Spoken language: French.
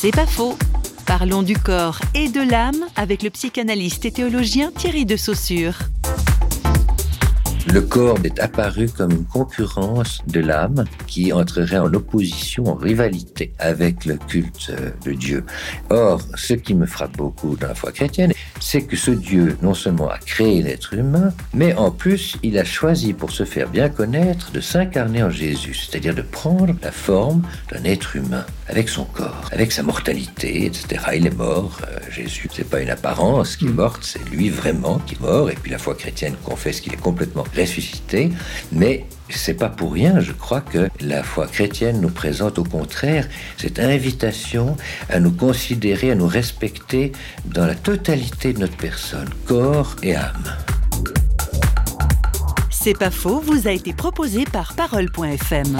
C'est pas faux. Parlons du corps et de l'âme avec le psychanalyste et théologien Thierry de Saussure. Le corps est apparu comme une concurrence de l'âme qui entrerait en opposition, en rivalité avec le culte de Dieu. Or, ce qui me frappe beaucoup dans la foi chrétienne, c'est que ce Dieu non seulement a créé l'être humain, mais en plus il a choisi pour se faire bien connaître de s'incarner en Jésus, c'est-à-dire de prendre la forme d'un être humain avec son corps, avec sa mortalité, etc. Il est mort, euh, Jésus. C'est pas une apparence qui est morte, c'est lui vraiment qui est mort. Et puis la foi chrétienne confesse qu'il est complètement ressuscité, mais c'est pas pour rien, je crois, que la foi chrétienne nous présente au contraire cette invitation à nous considérer, à nous respecter dans la totalité de notre personne, corps et âme. C'est pas faux, vous a été proposé par parole.fm.